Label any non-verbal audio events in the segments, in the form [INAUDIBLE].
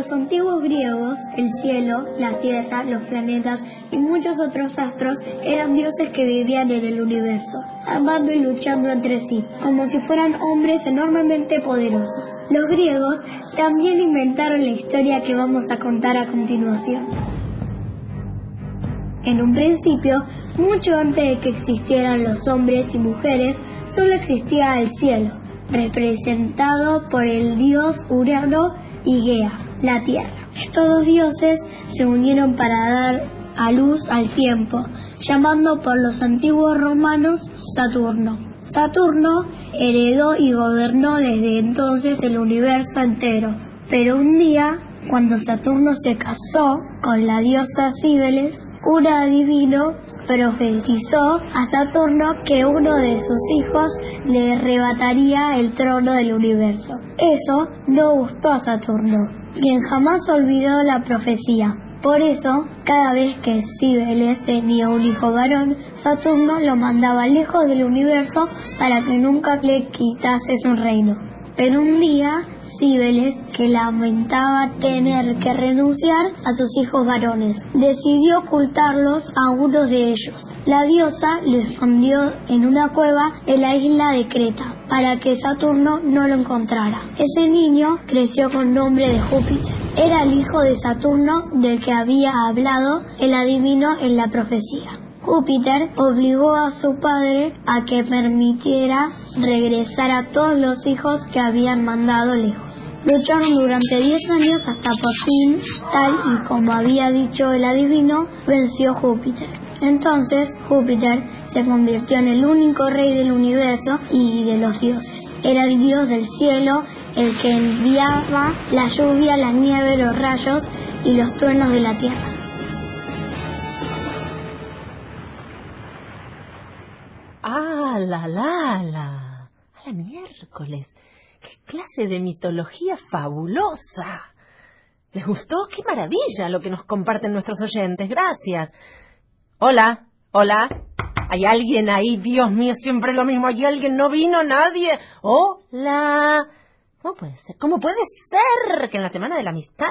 los antiguos griegos, el cielo, la tierra, los planetas y muchos otros astros eran dioses que vivían en el universo, amando y luchando entre sí, como si fueran hombres enormemente poderosos. Los griegos también inventaron la historia que vamos a contar a continuación. En un principio, mucho antes de que existieran los hombres y mujeres, solo existía el cielo, representado por el dios Urano y Gea, la tierra. Estos dos dioses se unieron para dar a luz al tiempo, llamando por los antiguos romanos Saturno. Saturno heredó y gobernó desde entonces el universo entero, pero un día, cuando Saturno se casó con la diosa Cíbeles, un adivino profetizó a Saturno que uno de sus hijos le arrebataría el trono del universo. Eso no gustó a Saturno, quien jamás olvidó la profecía. Por eso, cada vez que Cibeles tenía un hijo varón, Saturno lo mandaba lejos del universo para que nunca le quitase su reino. Pero un día Cibeles, que lamentaba tener que renunciar a sus hijos varones, decidió ocultarlos a uno de ellos. La diosa lo escondió en una cueva en la isla de Creta para que Saturno no lo encontrara. Ese niño creció con nombre de Júpiter. Era el hijo de Saturno del que había hablado el adivino en la profecía. Júpiter obligó a su padre a que permitiera regresar a todos los hijos que habían mandado lejos. Lucharon durante 10 años hasta por fin, tal y como había dicho el adivino, venció Júpiter. Entonces Júpiter se convirtió en el único rey del universo y de los dioses. Era el dios del cielo, el que enviaba la lluvia, la nieve, los rayos y los truenos de la tierra. La, la, la! ¡A la miércoles! ¡Qué clase de mitología fabulosa! ¿Les gustó? ¡Qué maravilla lo que nos comparten nuestros oyentes! Gracias. Hola, hola. ¿Hay alguien ahí? Dios mío, siempre lo mismo. ¿Hay alguien? ¿No vino nadie? Hola. ¿Cómo puede ser? ¿Cómo puede ser que en la semana de la amistad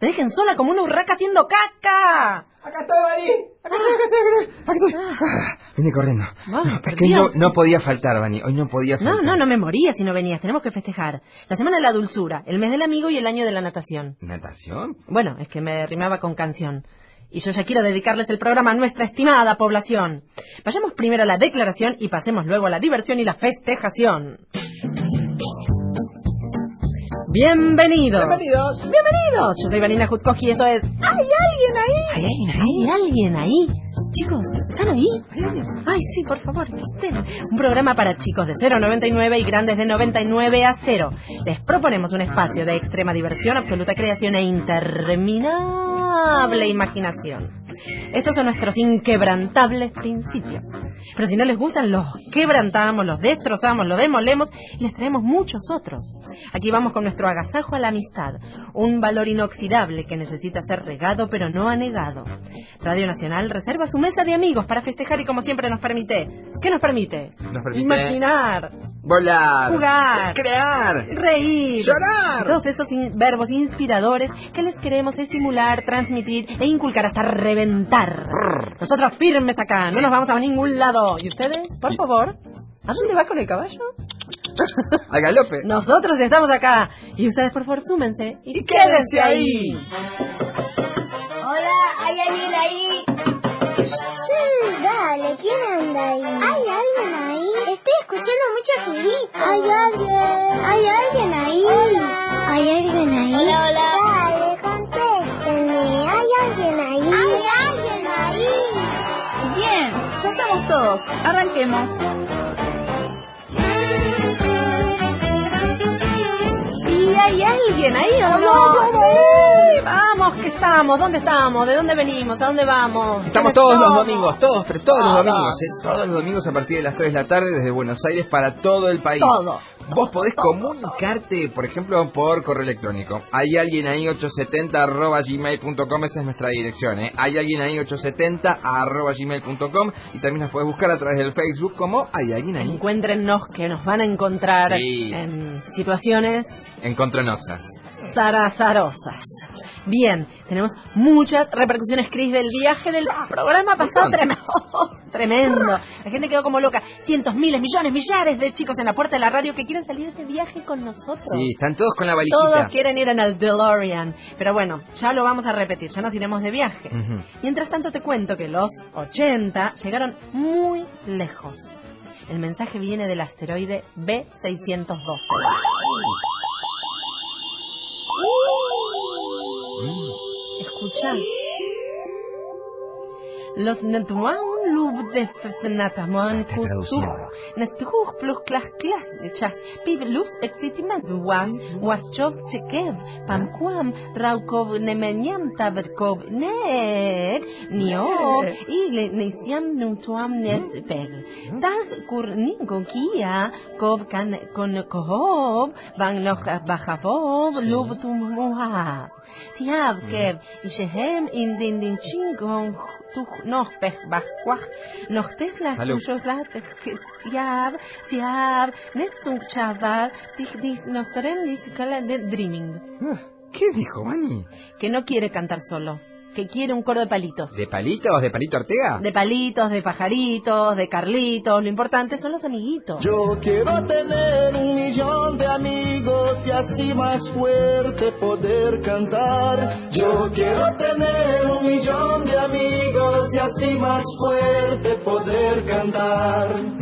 me dejen sola como una urraca haciendo caca? Acá estoy, Bani. Acá estoy, acá estoy, acá estoy. Ah, vine corriendo. Ah, No, por es que no, no podía faltar, Bani. Hoy no podía faltar. No, no, no me moría si no venías. Tenemos que festejar. La semana de la dulzura, el mes del amigo y el año de la natación. ¿Natación? Bueno, es que me rimaba con canción. Y yo ya quiero dedicarles el programa a nuestra estimada población. Vayamos primero a la declaración y pasemos luego a la diversión y la festejación. Bienvenidos. Bienvenidos. Bienvenidos. Yo soy Vanina Jutzkoski y esto es... ¿Hay alguien ahí? ¿Hay alguien ahí? ¿Hay alguien ahí? Chicos, ¿están ahí? ¿Hay alguien? Ay, sí, por favor, que estén. Un programa para chicos de 0 a 99 y grandes de 99 a 0. Les proponemos un espacio de extrema diversión, absoluta creación e interminable imaginación. Estos son nuestros inquebrantables principios. Pero si no les gustan, los quebrantamos, los destrozamos, los demolemos y les traemos muchos otros. Aquí vamos con nuestro agasajo a la amistad, un valor inoxidable que necesita ser regado pero no anegado. Radio Nacional reserva su mesa de amigos para festejar y como siempre nos permite. ¿Qué nos permite? Nos permite- Imaginar, Volar. Jugar. Crear. reír. Llorar. Todos esos in- verbos inspiradores que les queremos estimular, transmitir e inculcar hasta reventar. Nosotros firmes acá, no nos vamos a ningún lado. ¿Y ustedes? Por favor. ¿A dónde va con el caballo? Al galope. Nosotros estamos acá. Y ustedes, por favor, súmense y, Y quédense ahí. Hola, ¿hay alguien ahí? Sí, dale, ¿quién anda ahí? ¿Hay alguien ahí? Estoy escuchando mucho grito. ¿Hay alguien? ¿Hay alguien ahí? Hola. ¿Hay alguien ahí? Hola, hola. Dale, contéstenme. ¿Hay alguien ahí? Estamos todos. Arranquemos. ¿Y hay alguien ahí o no? Vamos, Sí, vamos, Cuéntenos qué estamos, dónde estamos, de dónde venimos, a dónde vamos. Estamos ¿Quiénes todos los somos? domingos, todos, pero todos, Todos. los domingos, ¿eh? todos los domingos a partir de las 3 de la tarde desde Buenos Aires para todo el país. Todo. Vos podés comunicarte, por ejemplo, por correo electrónico. Hay alguien ahí 870 arroba gmail.com, esa es nuestra dirección, ¿eh? Hay alguien ahí 870 arroba gmail.com y también nos podés buscar a través del Facebook como Hay alguien ahí. Encuéntrennos que nos van a encontrar Sí. en situaciones Encontronosas. zarazarosas. Bien, tenemos muchas repercusiones, Cris, del viaje del programa pasado. Tremendo. [LAUGHS] Tremendo. La gente quedó como loca. Cientos, miles, millones, millares de chicos en la puerta de la radio que quieren salir de viaje con nosotros. Sí, están todos con la Todos valijita. quieren ir en el DeLorean. Pero bueno, ya lo vamos a repetir, ya nos iremos de viaje. Mientras tanto te cuento que los 80 llegaron muy lejos. El mensaje viene del asteroide B612. Los Netuan Lubdefsnataman Kustuk, Nestuh Pluklah Klasnichas, Pib Luz Exitimat Was, Waschov Chekev, Pamquam, Raukov Nemenyam taverkov Ned, Nio, Il Nisiam Nuntuam Nespel, Dag Kurningo Kia, Kov Kan Konkohob, Van Loch Bajavov, Lubtum Muha, Tiab Kev, Ishehem Indindin Chingong. Chingong tuch noch pech bachquach noch techlas Salud. tushoslat tiav siav netzung chaval dich dich nosorem disikala de dreaming Ah, ¿Qué dijo, Mani? que no quiere cantar solo que quiere un coro de palitos ¿De palitos? ¿De palito Ortega? de palitos, de pajaritos, de carlitos. Lo importante son los amiguitos. Yo quiero tener un millón de amigos y así más fuerte poder cantar. Yo quiero tener un millón de amigos y así más fuerte poder cantar.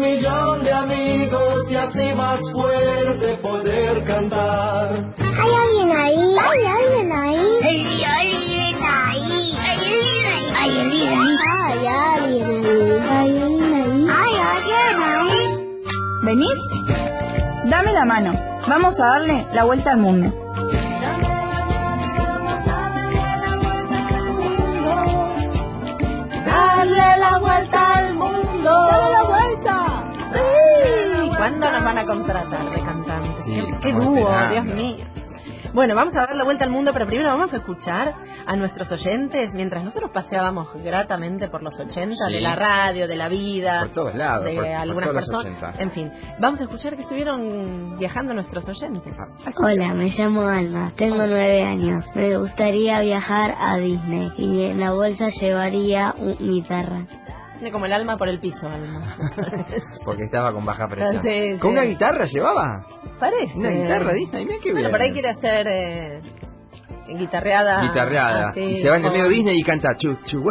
un millón de amigos y así más fuerte poder cantar. ¿Hay alguien ahí? ¿Hay alguien ahí? ¿Hay alguien ahí? ¿Hay alguien ahí? ¿Hay alguien ahí? ¿Hay alguien ahí? ¿Hay alguien ahí? ¿Venís? Dame la mano. Vamos a darle la vuelta al mundo. Darle la vuelta ¿Cuándo nos van a contratar de cantantes? Sí, qué, dúo, esperando. Dios mío. Bueno, vamos a dar la vuelta al mundo, pero primero vamos a escuchar a nuestros oyentes mientras nosotros paseábamos gratamente por los 80 Sí. de la radio, de la vida, Por todos lados, de por- por algunas todos personas. 80. En fin, vamos a escuchar que estuvieron viajando nuestros oyentes. Hola, me llamo Alma, tengo nueve años. Me gustaría viajar a Disney y en la bolsa llevaría un- mi perra. Tiene como el alma por el piso, Alma. [LAUGHS] Porque estaba con baja presión. Sí, ¿Con sí. una guitarra llevaba? Parece. Una guitarra Disney, mira qué bien. Bueno, por ahí quiere hacer eh, guitarreada. Guitarreada. así, y se va en el medio Disney y canta chu chu.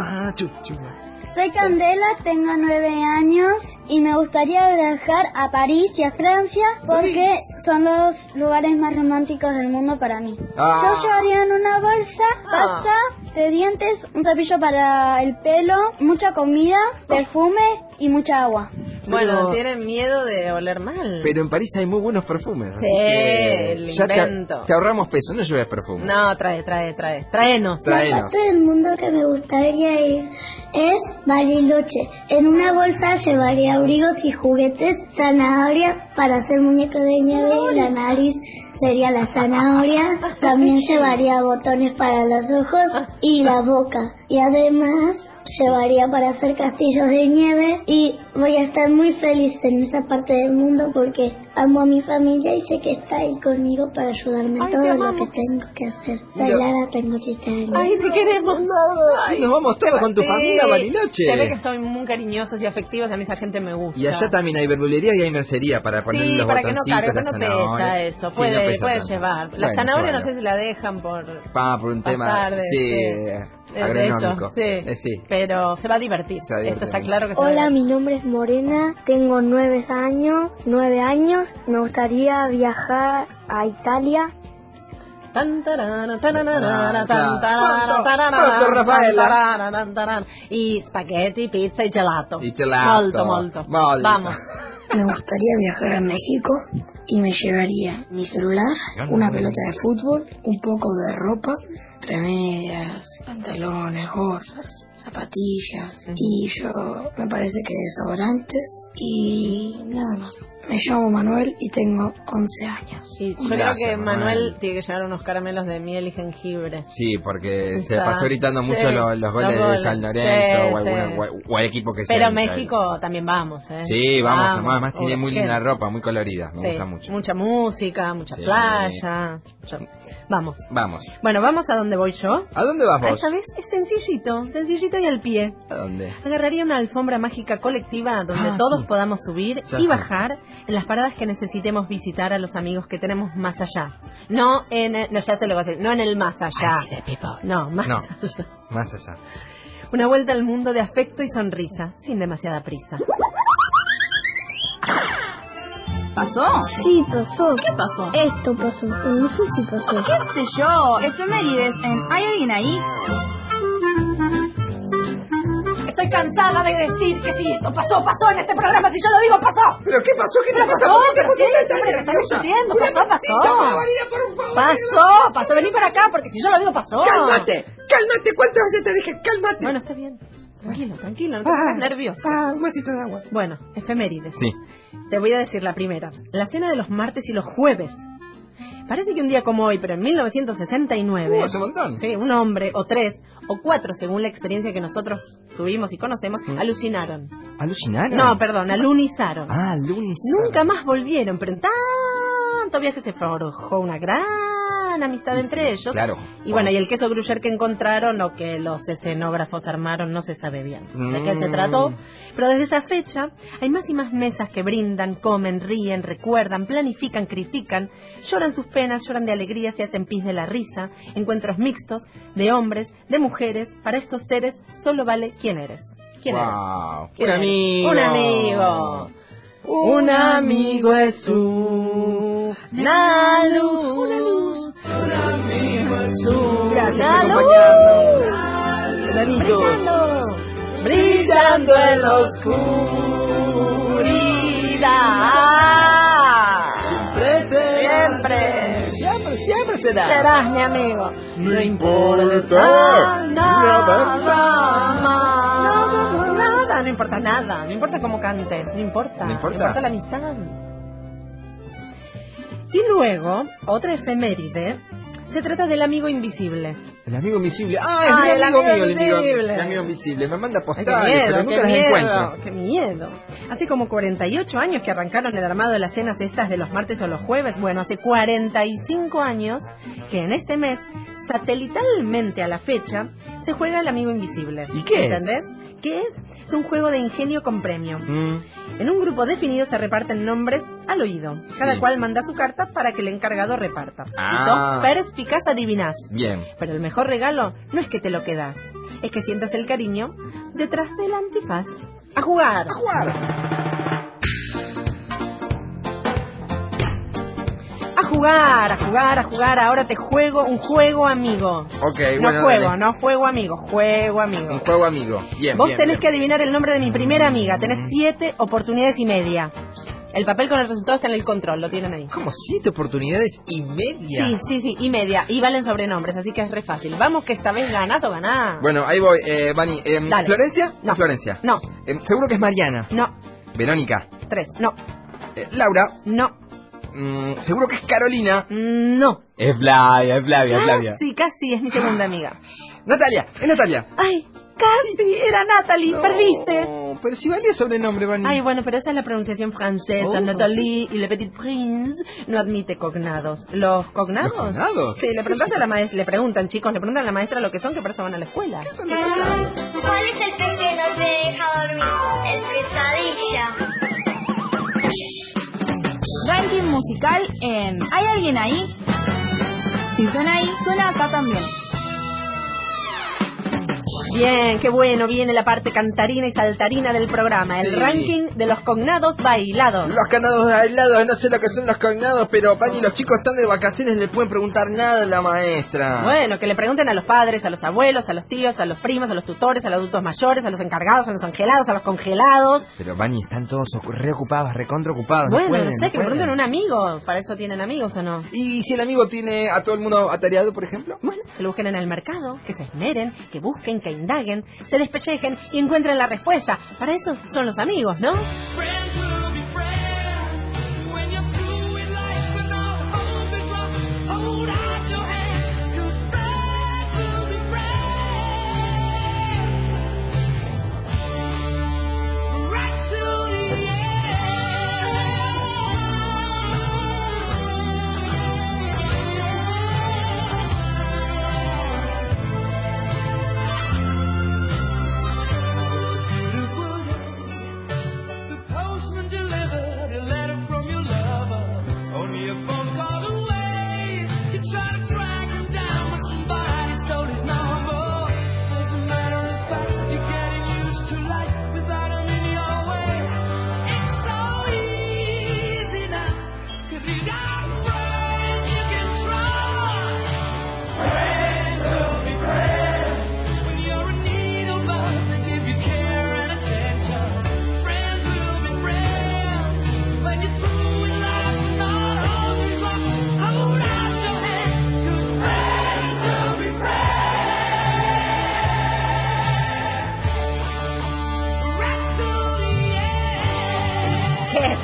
Soy Candela, tengo nueve años y me gustaría viajar a París y a Francia porque son los lugares más románticos del mundo para mí. Ah. Yo llevaría en una bolsa Ah. pasta de dientes, un cepillo para el pelo, mucha comida, perfume y mucha agua. Bueno, Pero- tienen miedo de oler mal. Pero en París hay muy buenos perfumes. Sí, el ya te, invento. te ahorramos peso, no lleves perfume. No, trae, trae, trae. Tráenos. Tráenos. parte del mundo que me gustaría ir es Bariloche. En una bolsa llevaría abrigos y juguetes, zanahorias para hacer muñecos de nieve, la nariz sería la zanahoria, también llevaría botones para los ojos y la boca. Y además llevaría para hacer castillos de nieve y voy a estar muy feliz en esa parte del mundo porque amo a mi familia y sé que está ahí conmigo para ayudarme en todo te lo que tengo que hacer. Soy Lara, tengo 7 años. Ay, te queremos. Ay, nos vamos todos con tu Sí. familia, Bariloche. Se ve que son muy cariñosos y afectivos, a mí esa gente me gusta. Y allá también hay verdulería y hay mercería para poner Sí, los para que no cargue, la no zanahoria. pesa eso, Sí, puede, no pesa puede llevar. La Bueno, zanahoria no bueno. sé si la dejan por... Pa, por un tema pasar de- sí, de- de agronómico. eso, sí. Eh, sí. Pero se va a divertir. Va a divertir. Esto está claro que se va a Hola, mi nombre es Morena, tengo nueve años, nueve años, me gustaría viajar a Italia. Y spaghetti, pizza y gelato. Y gelato. Molto, molto. Molto. Vamos. [LAUGHS] Me gustaría viajar a México y me llevaría mi celular, una pelota de fútbol, un poco de ropa, remedias, pantalones, gorras, zapatillas y yo me parece que desodorantes y nada más. Me llamo Manuel y tengo 11 años. Y yo Gracias, creo que Manuel. Manuel tiene que llevar unos caramelos de miel y jengibre. Sí, porque se pasó gritando sí, mucho los, los goles los de San Lorenzo sí, o, alguna- sí. o- o al equipo que sea. Pero. México también vamos, ¿eh? Sí, vamos, además tiene muy linda ropa, muy colorida, me Sí, gusta mucho. Mucha música, mucha Sí. playa. Yo- Vamos. Vamos. Bueno, vamos a donde voy yo. ¿A dónde vas Ah, vos? ya ves, es sencillito, sencillito y al pie. ¿A dónde? Agarraría una alfombra mágica colectiva donde Ah, todos sí. podamos subir Ya y está. bajar en las paradas que necesitemos visitar a los amigos que tenemos más allá. No en el, no, ya se lo voy a decir, no en el más allá. No, más No. allá. Más allá. Una vuelta al mundo de afecto y sonrisa, sin demasiada prisa. ¿Pasó? Sí, pasó. ¿Qué pasó? Esto pasó, no sé si pasó. ¿Qué sé yo? Efemérides en ¿Hay alguien ahí? Estoy cansada de decir que si esto pasó, pasó en este programa, si yo lo digo, pasó. ¿Pero qué pasó? ¿Qué te pasó? pasó? ¿Por qué tan siempre te Pasó, pasó. Marina, por favor. Pasó, pasó, vení para acá, porque si yo lo digo, pasó. Cálmate, cálmate. ¿Cuántas veces te dije cálmate? Bueno, está bien. Tranquilo, tranquilo, no te pongas nervioso. Ah, un vasito de agua. Bueno, efemérides. Sí. Te voy a decir la primera. La cena de los martes y los jueves. Parece que un día como hoy, pero en 1969... Uh, hace un montón. Sí, un hombre, o tres, o cuatro, según la experiencia que nosotros tuvimos y conocemos, Mm. alucinaron. ¿Alucinaron? No, perdón, alunizaron. Ah, lunes. Nunca más volvieron, pero en tanto viaje se forjó una gran amistad Y entre sí, ellos. claro. Y bueno, y el queso gruyere que encontraron o que los escenógrafos armaron no se sabe bien de qué se Mm. trató. Pero desde esa fecha hay más y más mesas que brindan, comen, ríen, recuerdan, planifican, critican, lloran sus penas, lloran de alegría, se hacen pis de la risa, encuentros mixtos de hombres, de mujeres. Para estos seres solo vale quién eres. ¿Quién Wow. eres? Un ¿Quién eres? amigo. Un amigo. Un amigo es una luz. Una luz. Un amigo es una luz. Brillando, brillando en la oscuridad. Siempre. Siempre, siempre será. Serás mi amigo. No importa importa nada nada más. No importa nada. No importa cómo cantes. No importa. No importa. la amistad. Y luego, otra efeméride. Se trata del amigo invisible. El amigo invisible. Ah, es Ah, mi el amigo el amigo, invisible. el amigo invisible. Me manda postales, qué miedo, pero nunca qué las miedo, encuentro. qué miedo. Hace como 48 años que arrancaron el armado de las cenas estas de los martes o los jueves. Bueno, hace 45 años que en este mes, satelitalmente a la fecha, se juega el amigo invisible. ¿Y qué es? ¿Qué es? Es un juego de ingenio con premio. Mm, En un grupo definido se reparten nombres al oído. Cada Sí. cual manda su carta para que el encargado reparta. Ah. Si sos perspicaz, adivinás. bien. Pero el mejor regalo no es que te lo quedas, es que sientas el cariño detrás del antifaz. ¡A jugar! ¡A jugar! Jugar, a jugar, a jugar. Ahora te juego un juego amigo. Ok, no bueno. juego, dale. no juego amigo, juego amigo. Un juego amigo. Bien, Vos bien, tenés bien. que adivinar el nombre de mi primera amiga. Tenés siete oportunidades y media. El papel con el resultado está en el control, lo tienen ahí. Como siete oportunidades y media. Sí, sí, sí, y media. Y valen sobrenombres, así que es re fácil. Vamos que esta vez ganás o ganás. Bueno, ahí voy. Eh, Vani, Dale. ¿Florencia? No. Florencia. No, Em, seguro que es Mariana. no, Verónica. tres, no, Eh, Laura. no, Mm, seguro que es Carolina. no. Es Flavia, es Flavia, es Flavia. Casi, casi es mi segunda amiga. Natalia, es Natalia. Ay, casi era Natalie, perdiste. Oh, pero si valía sobrenombre, Vani. Ay, bueno, pero esa es la pronunciación francesa. Oh, Nathalie y Le Petit Prince no admite cognados. ¿Los cognados? ¿Los cognados? Sí, le preguntas a la maestra, le preguntan, chicos, le preguntan a la maestra lo que son, que por eso van a la escuela. ¿Qué son los cognados? ¿Cuál es el pez que no te deja dormir? El pesadilla. Ranking musical en ¿Hay alguien ahí? Si suena ahí, suena acá también. Bien, qué bueno, viene la parte cantarina y saltarina del programa, el Sí. ranking de los cognados bailados. Los cognados aislados, no sé lo que son los cognados, pero Pani, los chicos están de vacaciones, le pueden preguntar nada a la maestra. Bueno, que le pregunten a los padres, a los abuelos, a los tíos, a los primos, a los tutores, a los adultos mayores, a los encargados, a los angelados, a los congelados. Pero Bani, están todos ocu- reocupados, recontra ocupados. Bueno, no, pueden, no sé, que le pueden. pregunten a un amigo. Para eso tienen amigos o no. ¿Y si el amigo tiene a todo el mundo atareado, por ejemplo? Bueno, que lo busquen en el mercado, que se esmeren, que busquen, que indaguen, se despellejen y encuentren la respuesta. Para eso son los amigos, ¿no?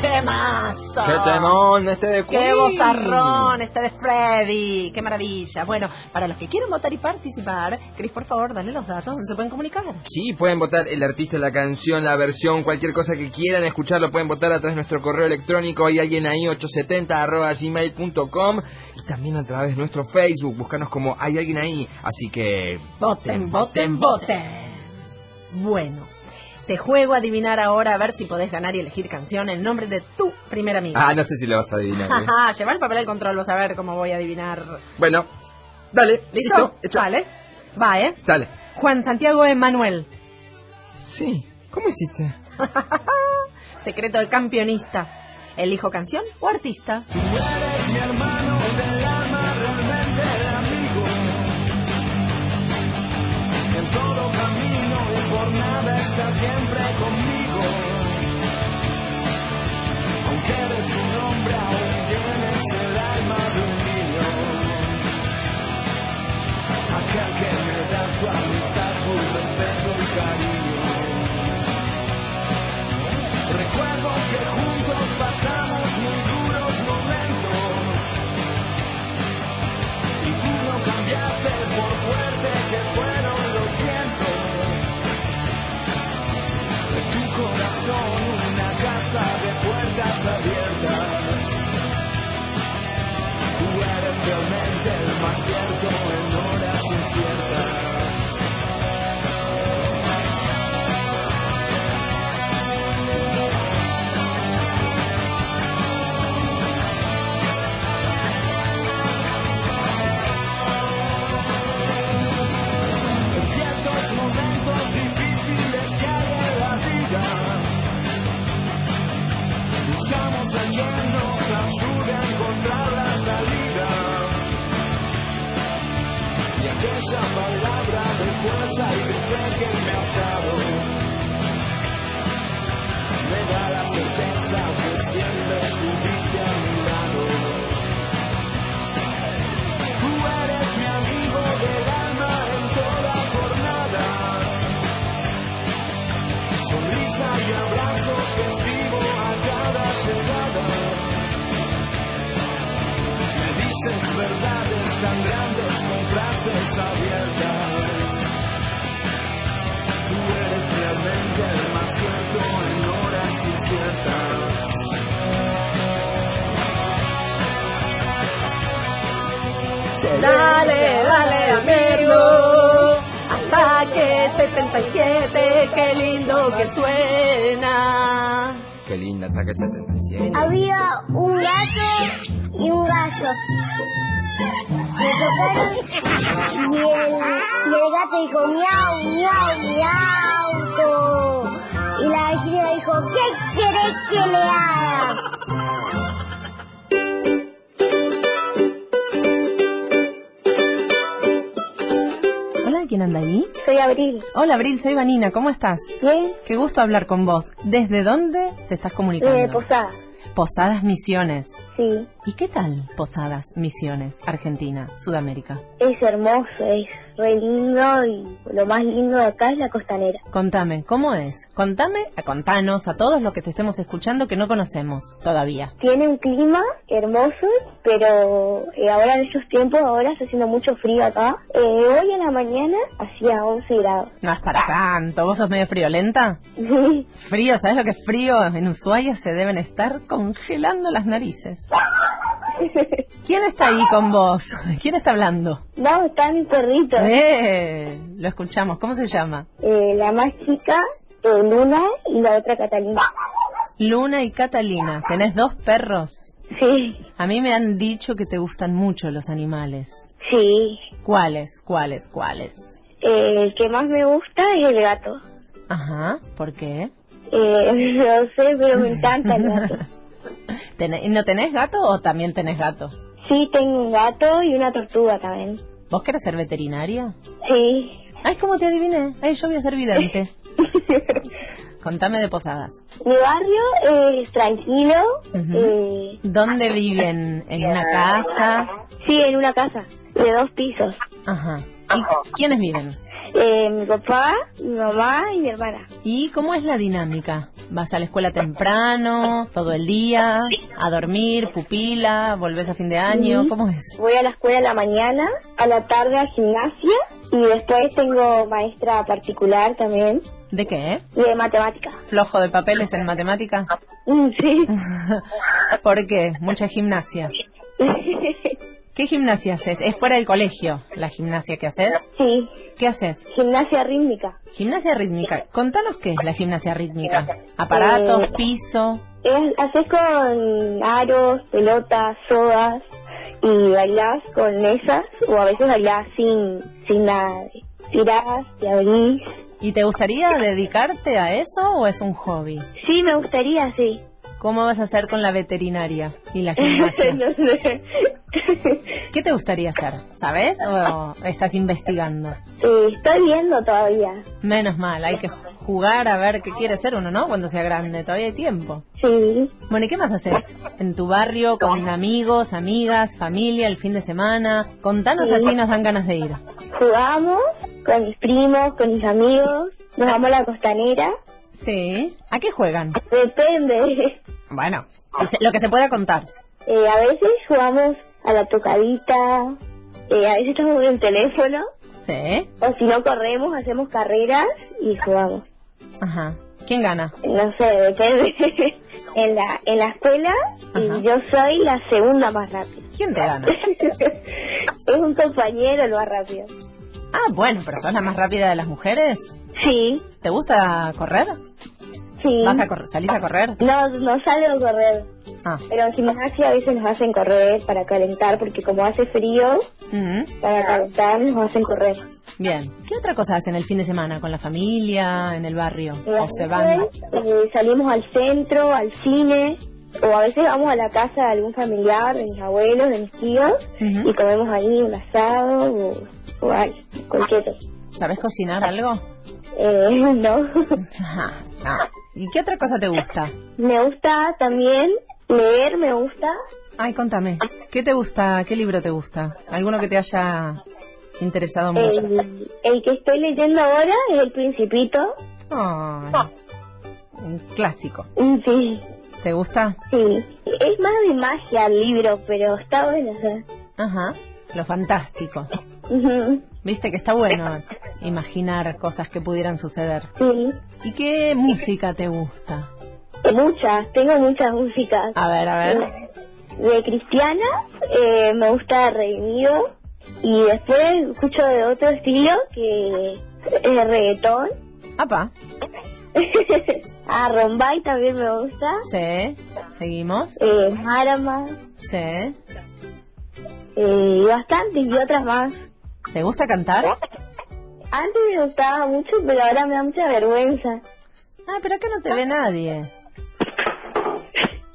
Temazo! ¡Qué temón este de ¡Qué Queen! vozarrón este de Freddy! ¡Qué maravilla! Bueno, para los que quieren votar y participar, Cris, por favor, dale los datos donde se pueden comunicar. Sí, pueden votar el artista, la canción, la versión, cualquier cosa que quieran escucharlo, pueden votar a través de nuestro correo electrónico, hay alguien ahí, 870 arroba gmail.com y también a través de nuestro Facebook, buscanos como hay alguien ahí, así que... Voten, voten, voten. Bueno, te juego a adivinar ahora a ver si podés ganar y elegir canción el nombre de tu primer amigo. Ah, no sé si lo vas a adivinar. ¿eh? Ajá, lleva el papel al control, vas a ver cómo voy a adivinar. bueno, dale, ¿Listo? listo, hecho. Vale. Va, ¿eh? Dale. Juan Santiago Emanuel. Sí, ¿cómo hiciste? [LAUGHS] Secreto de campeonista. ¿Elijo canción o artista? Tú eres mi hermano conmigo. Aunque eres un hombre, aún tienes el alma de un niño. Aquel que me da su amistad, su respeto y cariño. Recuerdo que Tú eres realmente Qué linda ataque ¿quién anda ahí? Soy Abril. Hola, Abril, soy Vanina, ¿cómo estás? Bien. Qué gusto hablar con vos. ¿Desde dónde te estás comunicando? Eh, Posada. Posadas Misiones. Sí. ¿Y qué tal Posadas Misiones, Argentina, Sudamérica? Es hermoso, es re lindo y lo más lindo de acá es la costanera. Contame, ¿cómo es? Contame, a contanos a todos los que te estemos escuchando que no conocemos todavía. Tiene un clima hermoso, pero eh, ahora en estos tiempos, ahora está haciendo mucho frío acá. Eh, hoy en la mañana hacía 11 grados. No es para tanto, ¿vos sos medio friolenta? Frío, ¿sabes lo que es frío? En Ushuaia se deben estar congelando las narices. [LAUGHS] ¿Quién está ahí con vos? ¿Quién está hablando? no, está mi perrito. Eh, lo escuchamos. ¿Cómo se llama? Eh, la más chica, eh, Luna, y la otra Catalina. Luna y Catalina. ¿Tenés dos perros? Sí, A mí me han dicho que te gustan mucho los animales. sí. ¿Cuáles? ¿Cuáles? ¿Cuáles? Eh, el que más me gusta es el gato. Ajá, ¿por qué? Eh, [LAUGHS] no sé, pero me encanta el gato. [LAUGHS] ¿Tené- ¿No tenés gato o también tenés gato? Sí, tengo un gato y una tortuga también. ¿Vos querés ser veterinaria? Sí. Ay, ¿cómo te adiviné? Ay, yo voy a ser vidente. [LAUGHS] Contame de Posadas. Mi barrio es tranquilo. Eh, ¿Dónde viven? ¿En una casa? sí, en una casa de dos pisos. Ajá. ¿Y quiénes viven? Eh, mi papá, mi mamá y mi hermana. ¿Y cómo es la dinámica? ¿Vas a la escuela temprano, todo el día, a dormir, pupila, volvés a fin de año? Sí. ¿Cómo es? Voy a la escuela a la mañana, a la tarde a gimnasia y después tengo maestra particular también ¿De qué? de matemática. ¿Flojo de papeles en matemática? Mm, Sí. [LAUGHS] ¿Por qué? Mucha gimnasia. [LAUGHS] ¿Qué gimnasia haces? ¿Es fuera del colegio la gimnasia que haces? sí, ¿Qué haces? gimnasia rítmica. Gimnasia rítmica. Contanos qué es la gimnasia rítmica. Aparatos, Eh, piso. Es, haces con aros, pelotas, sodas y bailás con esas o a veces bailás sin, sin nada. Tirás, abrís. ¿Y te gustaría dedicarte a eso o es un hobby? Sí, me gustaría, sí. ¿Cómo vas a hacer con la veterinaria y la [LAUGHS] gimnasia? no sé. ¿Qué te gustaría hacer? ¿Sabes? ¿O estás investigando? Eh, estoy viendo todavía. Menos mal, hay que jugar a ver qué quiere ser uno, ¿no? Cuando sea grande, todavía hay tiempo. Sí. Bueno, ¿y qué más haces? ¿En tu barrio, con amigos, amigas, familia, el fin de semana? Contanos Sí. así nos dan ganas de ir. Jugamos con mis primos, con mis amigos. Nos vamos a la costanera. Sí. ¿A qué juegan? Depende. Bueno, lo que se pueda contar. Eh, a veces jugamos a la tocadita. Eh, a veces estamos en el teléfono. Sí. O si no corremos, hacemos carreras y jugamos. Ajá. ¿Quién gana? No sé, depende. [LAUGHS] en la en la escuela Ajá. y yo soy la segunda más rápida. ¿Quién te gana? [LAUGHS] es un compañero el más rápido. Ah, bueno, pero sos la más rápida de las mujeres. Sí, ¿Te gusta correr? Sí. ¿Vas a correr? ¿Salís a correr? No, no salgo a correr. Ah. Pero en gimnasia a veces nos hacen correr para calentar, porque como hace frío, Mm, para calentar nos hacen correr. Bien. ¿Qué otra cosa hacen el fin de semana? ¿Con la familia, en el barrio? Y ¿O se van? eh, salimos al centro, al cine, o a veces vamos a la casa de algún familiar, de mis abuelos, de mis tíos, Ujú. y comemos ahí un asado o, o algo, cualquier cosa. ¿Sabes cocinar algo? Eh, [LAUGHS] no. Ah. ¿Y qué otra cosa te gusta? me gusta también leer, me gusta. Ay, contame. ¿Qué te gusta? ¿Qué libro te gusta? ¿Alguno que te haya interesado mucho? El, el que estoy leyendo ahora es El Principito. Ay, un clásico. Sí, ¿Te gusta? sí. Es más de magia el libro, pero está bueno. Ajá. Lo fantástico. Ujú. Viste que está bueno imaginar cosas que pudieran suceder. Sí, ¿Y qué música te gusta? muchas, tengo muchas músicas. A ver, a ver. De cristiana eh, me gusta Redimido y después escucho de otro estilo que es reggaetón Apa, [LAUGHS] ah, Rombay también me gusta. sí. Seguimos. Eh, Marama. Sí. Eh, y bastantes y otras más. ¿Te gusta cantar? Antes me gustaba mucho, pero ahora me da mucha vergüenza. Ah, pero acá no te ve nadie. [LAUGHS]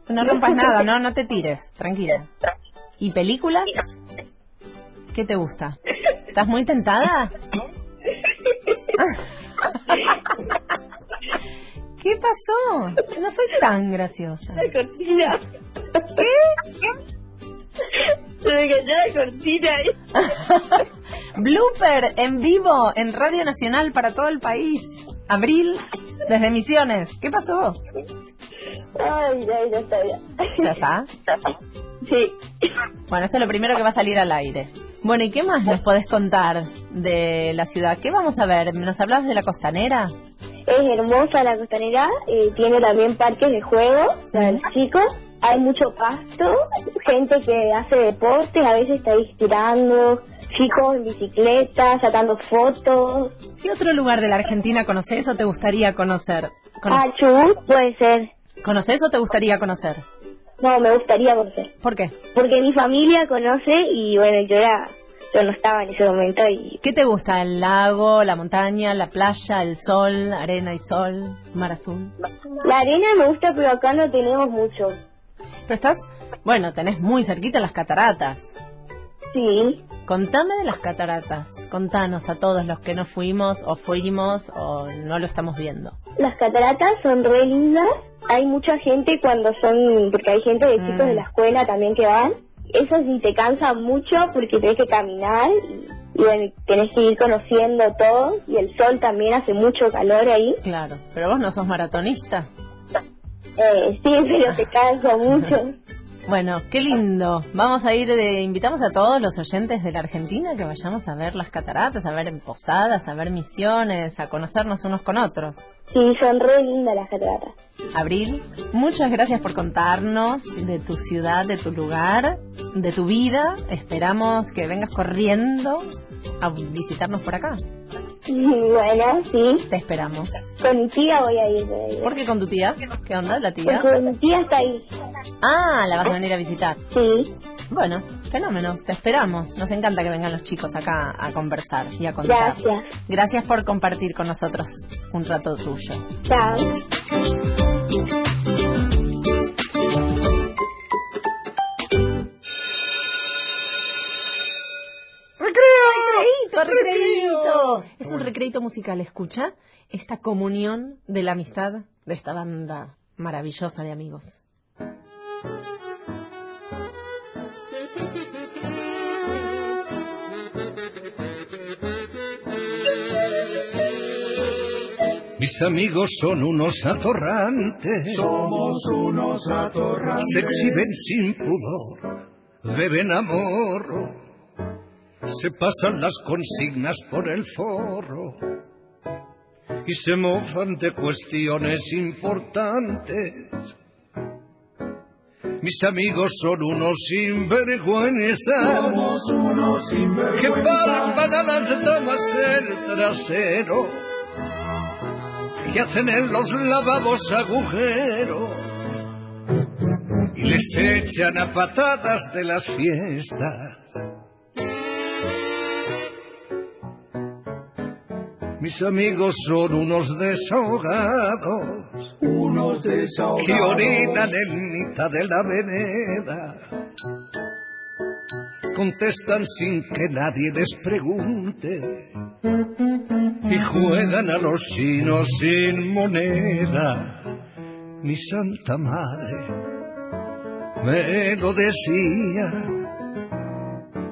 No rompas nada, no, no te tires, tranquila. ¿Y películas? ¿Qué te gusta? ¿Estás muy tentada? [LAUGHS] ¿Qué pasó? No soy tan graciosa. La cortina. ¿Qué? Se me cayó la cortina. [LAUGHS] Blooper en vivo en Radio Nacional para todo el país. Abril, desde Misiones. ¿Qué pasó? Ay, ya, ya está, ya. ¿Ya está? Sí. Bueno, esto es lo primero que va a salir al aire. Bueno, ¿y qué más nos podés contar de la ciudad? ¿Qué vamos a ver? ¿Nos hablabas de la costanera? Es hermosa la costanera, eh, tiene también parques de juego para los chicos, hay mucho pasto, gente que hace deportes, a veces está ahí tirando, chicos en bicicleta, sacando fotos. ¿Qué otro lugar de la Argentina conoces o te gustaría conocer? Cono- Ah, Chubut puede ser. ¿Conoces o te gustaría conocer? No, me gustaría conocer. ¿Por qué? Porque mi familia conoce y bueno, yo era, yo no estaba en ese momento y ¿Qué te gusta? ¿El lago, la montaña, la playa, el sol, arena y sol, mar azul? la arena me gusta, pero acá no tenemos mucho. Pero estás, bueno, tenés muy cerquita las cataratas. Sí, Contame de las cataratas. Contanos a todos los que no fuimos o fuimos o no lo estamos viendo. las cataratas son re lindas. Hay mucha gente cuando son, porque hay gente de chicos Mm. de la escuela también que van. Eso sí te cansa mucho porque tenés que caminar y, y tenés que ir conociendo todo. Y el sol también hace mucho calor ahí. Claro, pero vos no sos maratonista. Eh, sí, pero te cansa mucho. [LAUGHS] Bueno, qué lindo. Vamos a ir, de, invitamos a todos los oyentes de la Argentina que vayamos a ver las cataratas, a ver posadas, a ver misiones, a conocernos unos con otros. Sí, son re lindas las cataratas. Abril, muchas gracias por contarnos de tu ciudad, de tu lugar, de tu vida. Esperamos que vengas corriendo a visitarnos por acá. Bueno, sí. Te esperamos. Con mi tía voy a ir. Ir. ¿Por qué con tu tía? ¿Qué onda, la tía? Porque mi tía está ahí. Ah, la vas a venir a visitar. Sí. Bueno, fenómeno, te esperamos. Nos encanta que vengan los chicos acá a conversar y a contar. Gracias. Gracias por compartir con nosotros un rato tuyo. Chao. Es un recreito musical, escucha esta comunión de la amistad de esta banda maravillosa de amigos. Mis amigos son unos atorrantes. Somos unos atorrantes. Se exhiben sin pudor. Beben amor. Se pasan las consignas por el forro. Y se mofan de cuestiones importantes. Mis amigos son unos sinvergüenzas Somos unos que sinvergüenzas. palpan a las damas el trasero, que hacen en los lavabos agujeros y les echan a patadas de las fiestas. Mis amigos son unos desahogados Unos que desahogados. orinan en mitad de la vereda. Contestan sin que nadie les pregunte y juegan a los chinos sin moneda. Mi santa madre me lo decía.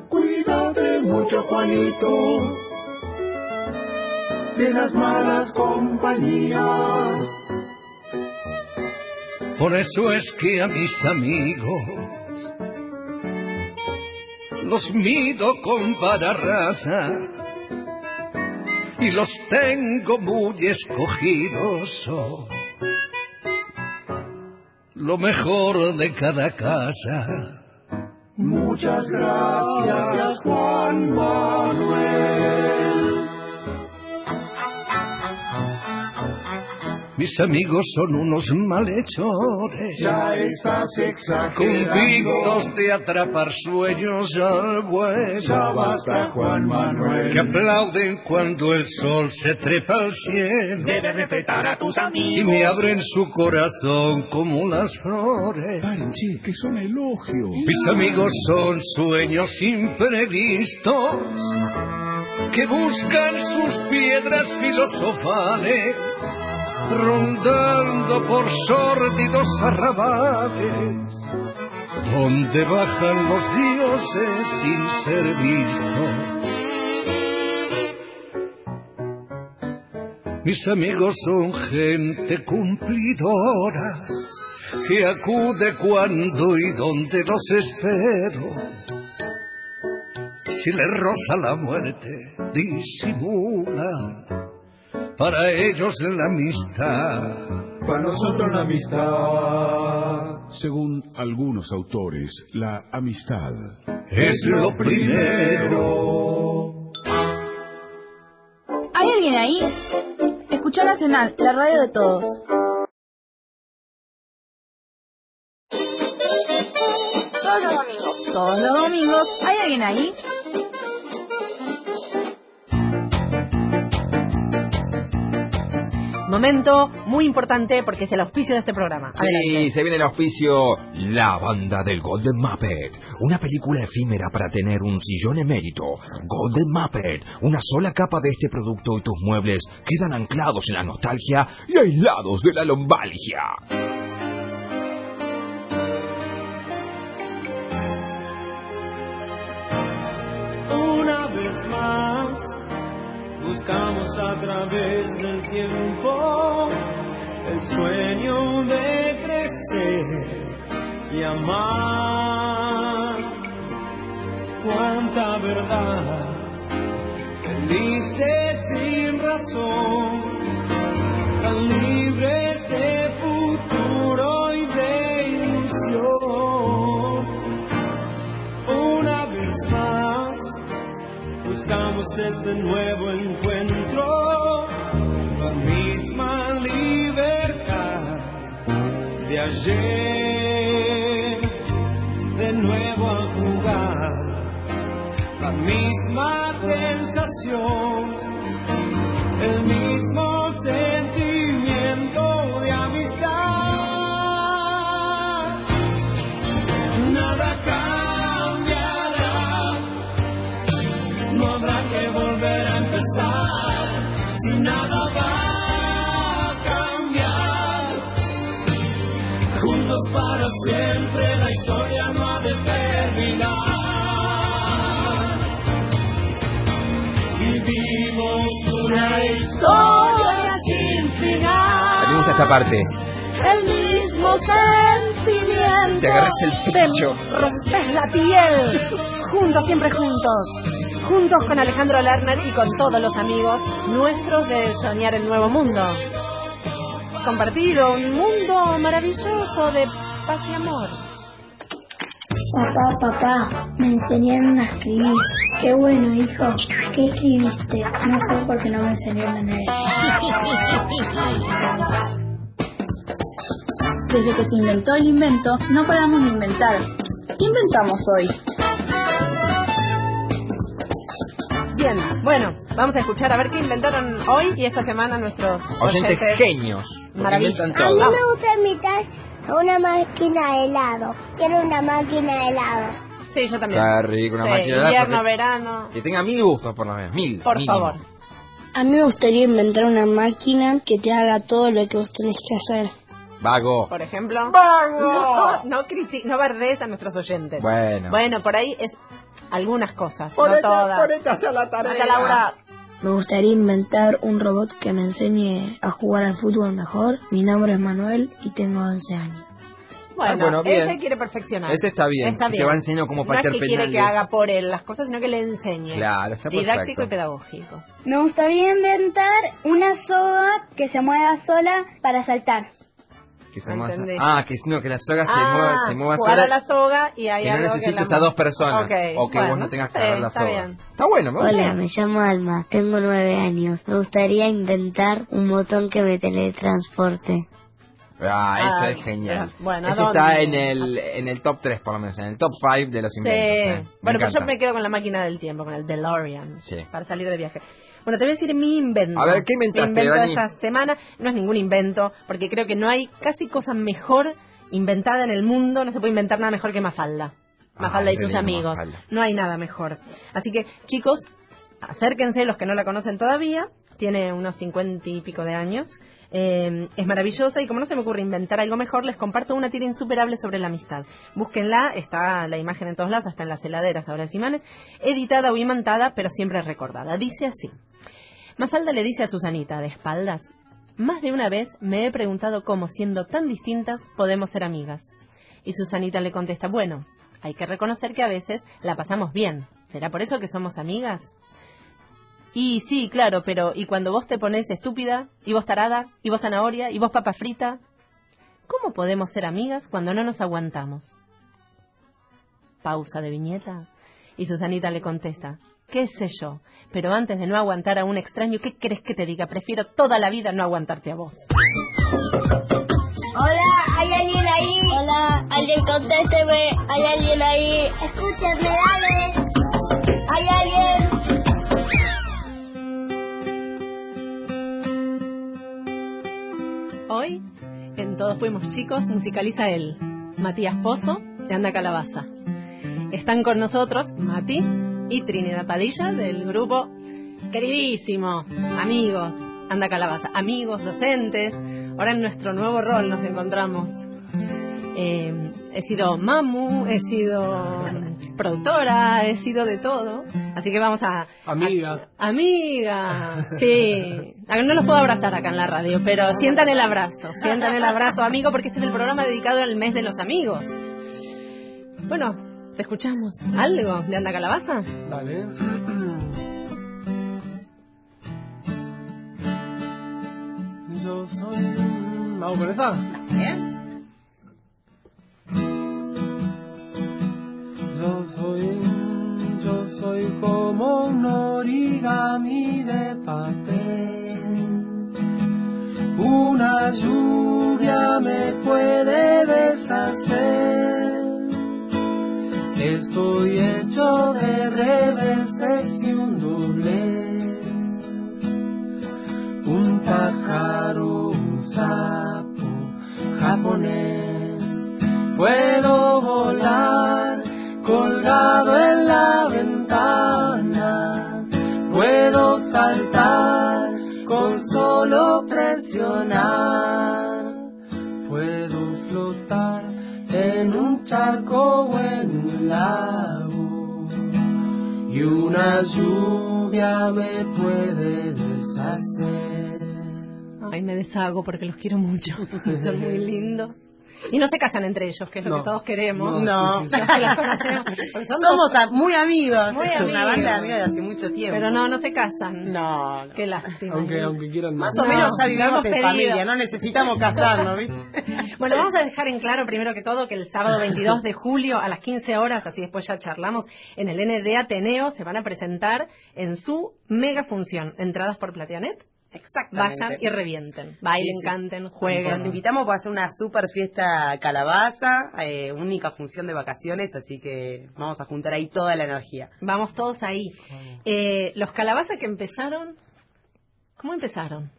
Cuídate mucho, Juanito, de las malas compañías. Por eso es que a mis amigos los mido con vara rasa y los tengo muy escogidos. lo mejor de cada casa. Muchas gracias, Juan Manuel. Mis amigos son unos malhechores. Ya estás exagerando. Convictos de atrapar sueños al vuelo. Ya basta, Juan Manuel. Que aplauden cuando el sol se trepa al cielo. Debes respetar a tus Y amigos. me abren su corazón como las flores. Paren, che, que son elogios. Mis amigos son sueños imprevistos que buscan sus piedras filosofales, rondando por sórdidos arrabales, donde bajan los dioses sin ser vistos. Mis amigos son gente cumplidora que acude cuando y donde los espero. Si le roza la muerte, disimulan. Para ellos la amistad. Para nosotros la amistad. Según algunos autores, la amistad Es lo primero. ¿Hay alguien ahí? Escucha Nacional, la radio de todos. Todos los domingos. Todos los domingos. ¿Hay alguien ahí? Momento muy importante porque es el auspicio de este programa. Sí, Adelante. se viene el auspicio La banda del Golden Muppet. Una película efímera para tener un sillón emérito. Golden Muppet. Una sola capa de este producto y tus muebles quedan anclados en la nostalgia y aislados de la lombalgia. Buscamos a través del tiempo el sueño de crecer y amar. Cuánta verdad, felices sin razón, tan libres de futuro y de ilusión. Una vez más, buscamos este nuevo encuentro, de nuevo a jugar, la misma sensación, esta parte. El mismo sentimiento. Te agarras el pecho. Rompes la piel. Juntos, siempre juntos. Juntos con Alejandro Lerner y con todos los amigos nuestros de Soñar el Nuevo Mundo. Compartir un mundo maravilloso de paz y amor. Papá, papá, me enseñaron a escribir. Qué bueno, hijo. ¿Qué escribiste? No sé por qué no me enseñaron a leer. [LAUGHS] Desde que se inventó el invento, no paramos de inventar. ¿Qué inventamos hoy? Bien, bueno, vamos a escuchar a ver qué inventaron hoy y esta semana nuestros Oyentes oyentes. genios. inventan A mí me gusta imitar a una máquina de helado. Quiero una máquina de helado. Sí, yo también. Está rico, una Sí, máquina de helado, invierno, verano. Que tenga mil gustos por lo menos. Mil. Por mínimo. favor. A mí me gustaría inventar una máquina que te haga todo lo que vos tenés que hacer. Vago. Por ejemplo. No, no, criti- no bardees a nuestros oyentes. Bueno. Bueno, por ahí es algunas cosas, no todas. ponete a hacer la tarea. Laura. Me gustaría inventar un robot que me enseñe a jugar al fútbol mejor. Mi nombre es Manuel y tengo 11 años. Bueno, Ah, bueno, bien. ese quiere perfeccionar. Ese está bien, Está que te bien. va enseñando cómo No es patear que quiere que penales. haga por él las cosas, sino que le enseñe. Claro, está Didáctico perfecto. y pedagógico. Me gustaría inventar una soga que se mueva sola para saltar. Que se mueva. Ah, que no, que la soga se Ah, mueva, se mueva sola. a la soga y hay que no necesites la- a dos personas. Ok, O que bueno, vos no tengas que sí, agarrar la está soga. bien. Está bueno, me gusta. Hola, me llamo Alma, tengo nueve años. Me gustaría inventar un botón que me teletransporte. Ah, eso Ah, es genial. bueno, ¿a este está en el, en el top 3, por lo menos, en el top 5 de los Sí. inventos. ¿eh? Me Bueno, pero encanta. yo me quedo con la máquina del tiempo, con el DeLorean, Sí. para salir de viaje. Bueno, te voy a decir mi invento. A ver, ¿qué inventaste, Mi invento de esta semana no es ningún invento, porque creo que no hay casi cosa mejor inventada en el mundo, no se puede inventar nada mejor que Mafalda. Mafalda Ay, y sus amigos. Mafalda. No hay nada mejor. Así que, chicos, acérquense los que no la conocen todavía. Tiene unos cincuenta y pico de años. Eh, es maravillosa y como no se me ocurre inventar algo mejor, les comparto una tira insuperable sobre la amistad. Búsquenla, está la imagen en todos lados, hasta en las heladeras, ahora imanes, editada o imantada, pero siempre recordada. Dice así. Mafalda le dice a Susanita, de espaldas, más de una vez me he preguntado cómo, siendo tan distintas, podemos ser amigas. Y Susanita le contesta, bueno, hay que reconocer que a veces la pasamos bien. ¿Será por eso que somos amigas? Y sí, claro, pero ¿y cuando vos te pones estúpida? ¿Y vos tarada? ¿Y vos zanahoria? ¿Y vos papa frita? ¿Cómo podemos ser amigas cuando no nos aguantamos? Pausa de viñeta. Y Susanita le contesta, qué sé yo, pero antes de no aguantar a un extraño, ¿qué crees que te diga? Prefiero toda la vida no aguantarte a vos. Hola, ¿hay alguien ahí? Hola, alguien contésteme. ¿Hay alguien ahí? Escúchenme, dale. ¿Hay alguien? Hoy, en Todos Fuimos Chicos, musicaliza él, Matías Pozo, de Anda Calabaza. Están con nosotros Mati y Trinidad Padilla del grupo queridísimo, amigos, Anda Calabaza, amigos, docentes. Ahora en nuestro nuevo rol nos encontramos. Eh, he sido mamu, he sido productora, he sido de todo. Así que vamos a... Amiga. a- amiga, sí. [LAUGHS] No los puedo abrazar acá en la radio, pero sientan el abrazo, sientan el abrazo, amigo, porque este es el programa dedicado al mes de los amigos. Bueno, ¿te escuchamos? ¿Algo de Anda Calabaza? Dale. [CLEARS THROAT] Yo soy. ¿Vamos con esa? Soy como un origami de papel. Una lluvia me puede deshacer. Estoy hecho de reveses y un doblez. Un pájaro, un sapo japonés. Puedo volar colgado en la Puedo saltar con solo presionar. Puedo flotar en un charco o en un lago. Y una lluvia me puede deshacer. Ay, me deshago porque los quiero mucho. [LAUGHS] Son muy lindos. Y no se casan entre ellos, que es lo No. que todos queremos. No. [LAUGHS] Conocemos. Somos- a- muy amigos. Muy Una banda de amigos de hace mucho tiempo. Pero no, no se casan. No, no. Qué lástima. Aunque, aunque quieran Más más. o menos ya No, vivimos en pedido. familia, no necesitamos casarnos, ¿viste? [LAUGHS] Bueno, vamos a dejar en claro primero que todo que el sábado [LAUGHS] 22 de julio a las 15 horas, así después ya charlamos, en el ND Ateneo se van a presentar en su mega función. Entradas por Plateanet. Exactamente. Vayan y revienten. Bailen, Sí, sí. canten, Los jueguen. invitamos para hacer una super fiesta calabaza, eh, única función de vacaciones, así que vamos a juntar ahí toda la energía. Vamos todos ahí. Eh, los calabaza que empezaron, ¿cómo empezaron?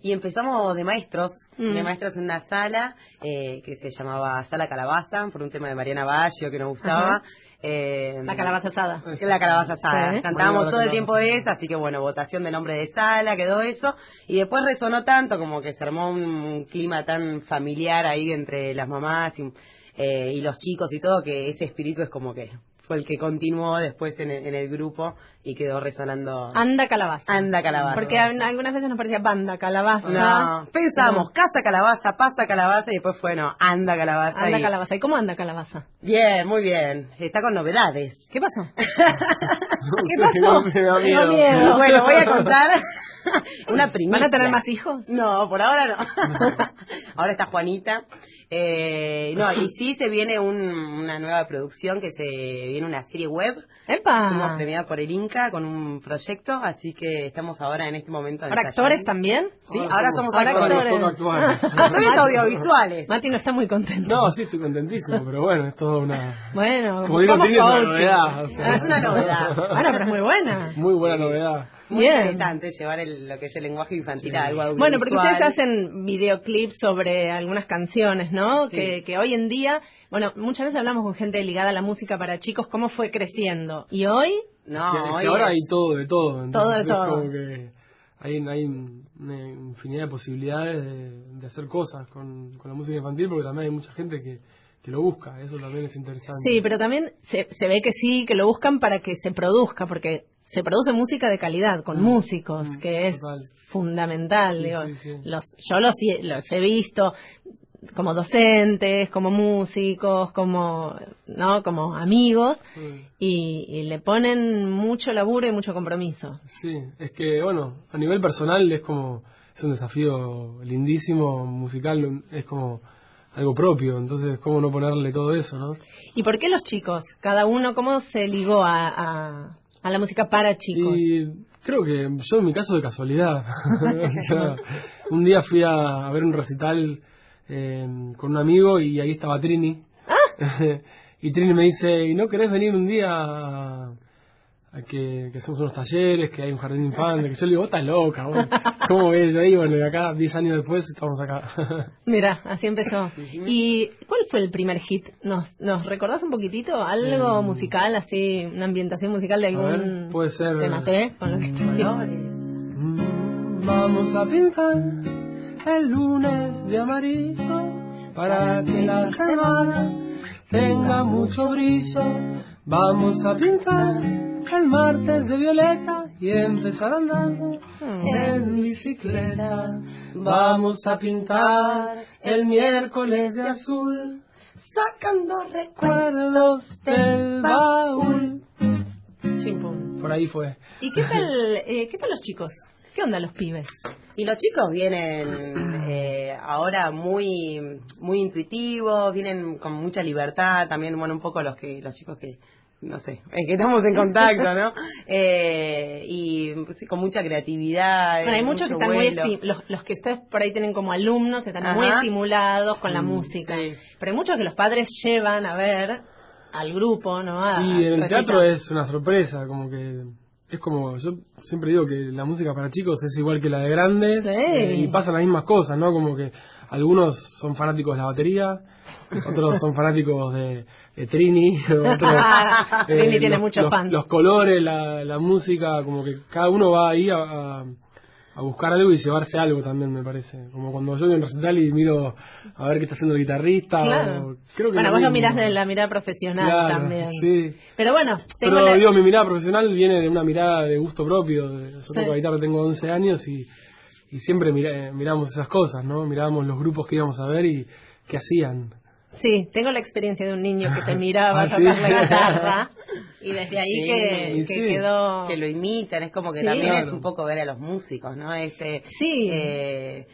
Y empezamos de maestros, Mm. de maestros en una sala eh, que se llamaba Sala Calabaza, por un tema de Mariana Baggio que nos gustaba. Ajá. Eh, La calabaza asada. La calabaza asada. Sí. Cantábamos Bueno, todo el tiempo esa, así que bueno, votación de nombre de sala, quedó eso. Y después resonó tanto como que se armó un, un clima tan familiar ahí entre las mamás y, eh, y los chicos y todo, que ese espíritu es como que fue el que continuó después en el, en el grupo y quedó resonando. Anda calabaza. Anda calabaza. Porque a- algunas veces nos parecía banda calabaza. No, pensamos, casa calabaza, pasa calabaza y después fue, no, anda calabaza. Anda y- calabaza. ¿Y cómo anda calabaza? Bien, muy bien. Está con novedades. ¿Qué pasó? [LAUGHS] ¿Qué pasó? Me da Me da miedo. miedo. [LAUGHS] Bueno, voy a contar. [LAUGHS] Una primicia. ¿Van a tener más hijos? No, por ahora no. ahora está Juanita. Eh, no, y sí se viene un- una nueva producción que se viene una serie web. ¡Epa! Fuimos premiada por el Inca con un proyecto, así que estamos ahora en este momento. ¿Para ensayando. actores también? Sí, ahora somos Ahora actores. actores. Actores [LAUGHS] audiovisuales. Mati no está muy contento. No, sí, estoy contentísimo, pero bueno, es todo una... Bueno, Como digo, es una novedad. o sea. Es una novedad. Bueno, pero es muy buena. Muy buena novedad. Muy Bien. interesante llevar el- lo que es el lenguaje infantil a algo audiovisual. Bueno, porque ustedes hacen videoclips sobre algunas canciones, ¿no? Sí. Que, que hoy en día, bueno, muchas veces hablamos con gente ligada a la música para chicos, cómo fue creciendo. Y hoy, No, hoy ahora es- hay todo de todo. Todo de todo. como que hay, hay una infinidad de posibilidades de, de hacer cosas con, con la música infantil porque también hay mucha gente que, que lo busca. Eso también es interesante. sí, pero también se, se ve que sí, que lo buscan para que se produzca, porque se produce música de calidad, con Mm, músicos, mm, que es total. fundamental. Sí, digo. sí, sí. Los, yo los, los he visto como docentes, como músicos, como, ¿no? como amigos, Mm. y, y le ponen mucho laburo y mucho compromiso. Sí, es que, bueno, a nivel personal es como, es un desafío lindísimo, musical, es como algo propio, entonces, ¿cómo no ponerle todo eso, no? ¿Y por qué los chicos? Cada uno, ¿cómo se ligó a, a, a la música para chicos? Y creo que yo en mi caso de casualidad. [LAUGHS] O sea, un día fui a, ver un recital eh, con un amigo y ahí estaba Trini. [LAUGHS] y Trini me dice, ¿y no querés venir un día a que, que hacemos unos talleres, que hay un jardín de infantes? Que yo le digo, vos estás loca, vos. [LAUGHS] ¿cómo ves? Yo ahí, bueno, y acá, 10 años después, estamos acá. [LAUGHS] Mira, así empezó. ¿Y cuál fue el primer hit? ¿Nos, nos recordás un poquitito? ¿Algo Mm. musical, así, una ambientación musical de A ver, algún... puede ser... Te maté con lo que Mm, Vamos a pintar el lunes de amarillo para que la semana tenga mucho brillo. Vamos a pintar el martes de violeta y empezar andando en bicicleta. Vamos a pintar el miércoles de azul sacando recuerdos del baúl. Chimpum. Por ahí fue. ¿Y qué tal, eh, qué tal los chicos? ¿Qué onda los pibes? Y los chicos vienen eh, ahora muy muy intuitivos, vienen con mucha libertad, también, bueno, un poco los que los chicos que, no sé, [LAUGHS] es que estamos en contacto, ¿no? [LAUGHS] Eh, y pues, con mucha creatividad. Bueno, hay eh, muchos que están muy... vuelo. esti- Los, los que ustedes por ahí tienen como alumnos están muy estimulados con la Mm, música. sí. Pero hay muchos que los padres llevan a ver al grupo, ¿no? A- Y en el teatro es una sorpresa, como que es como, yo siempre digo que la música para chicos es igual que la de grandes Sí. eh, y pasan las mismas cosas, ¿no? Como que algunos son fanáticos de la batería, otros son fanáticos de, de Trini, [LAUGHS] otros, [LAUGHS] eh, Trini tiene los, muchos fans. los colores, la, la música, como que cada uno va ahí a, a- a buscar algo y llevarse algo también, me parece. Como cuando yo voy a un recital y miro a ver qué está haciendo el guitarrista. Claro. o- creo que bueno, lo vos lo mirás de la mirada profesional Claro, también. Sí. Pero bueno, tengo Pero la- digo, mi mirada profesional viene de una mirada de gusto propio. Yo Sí. toco guitarra, tengo 11 años y, y siempre mira- miramos esas cosas, ¿no? Mirábamos los grupos que íbamos a ver y qué hacían. Sí, tengo la experiencia de un niño que te [LAUGHS] miraba ¿Ah, sí? tocar la guitarra y desde ahí Sí, que, que sí. quedó... que lo imitan, es como que Sí. también es un poco ver a los músicos, ¿no? Este, Sí. eh,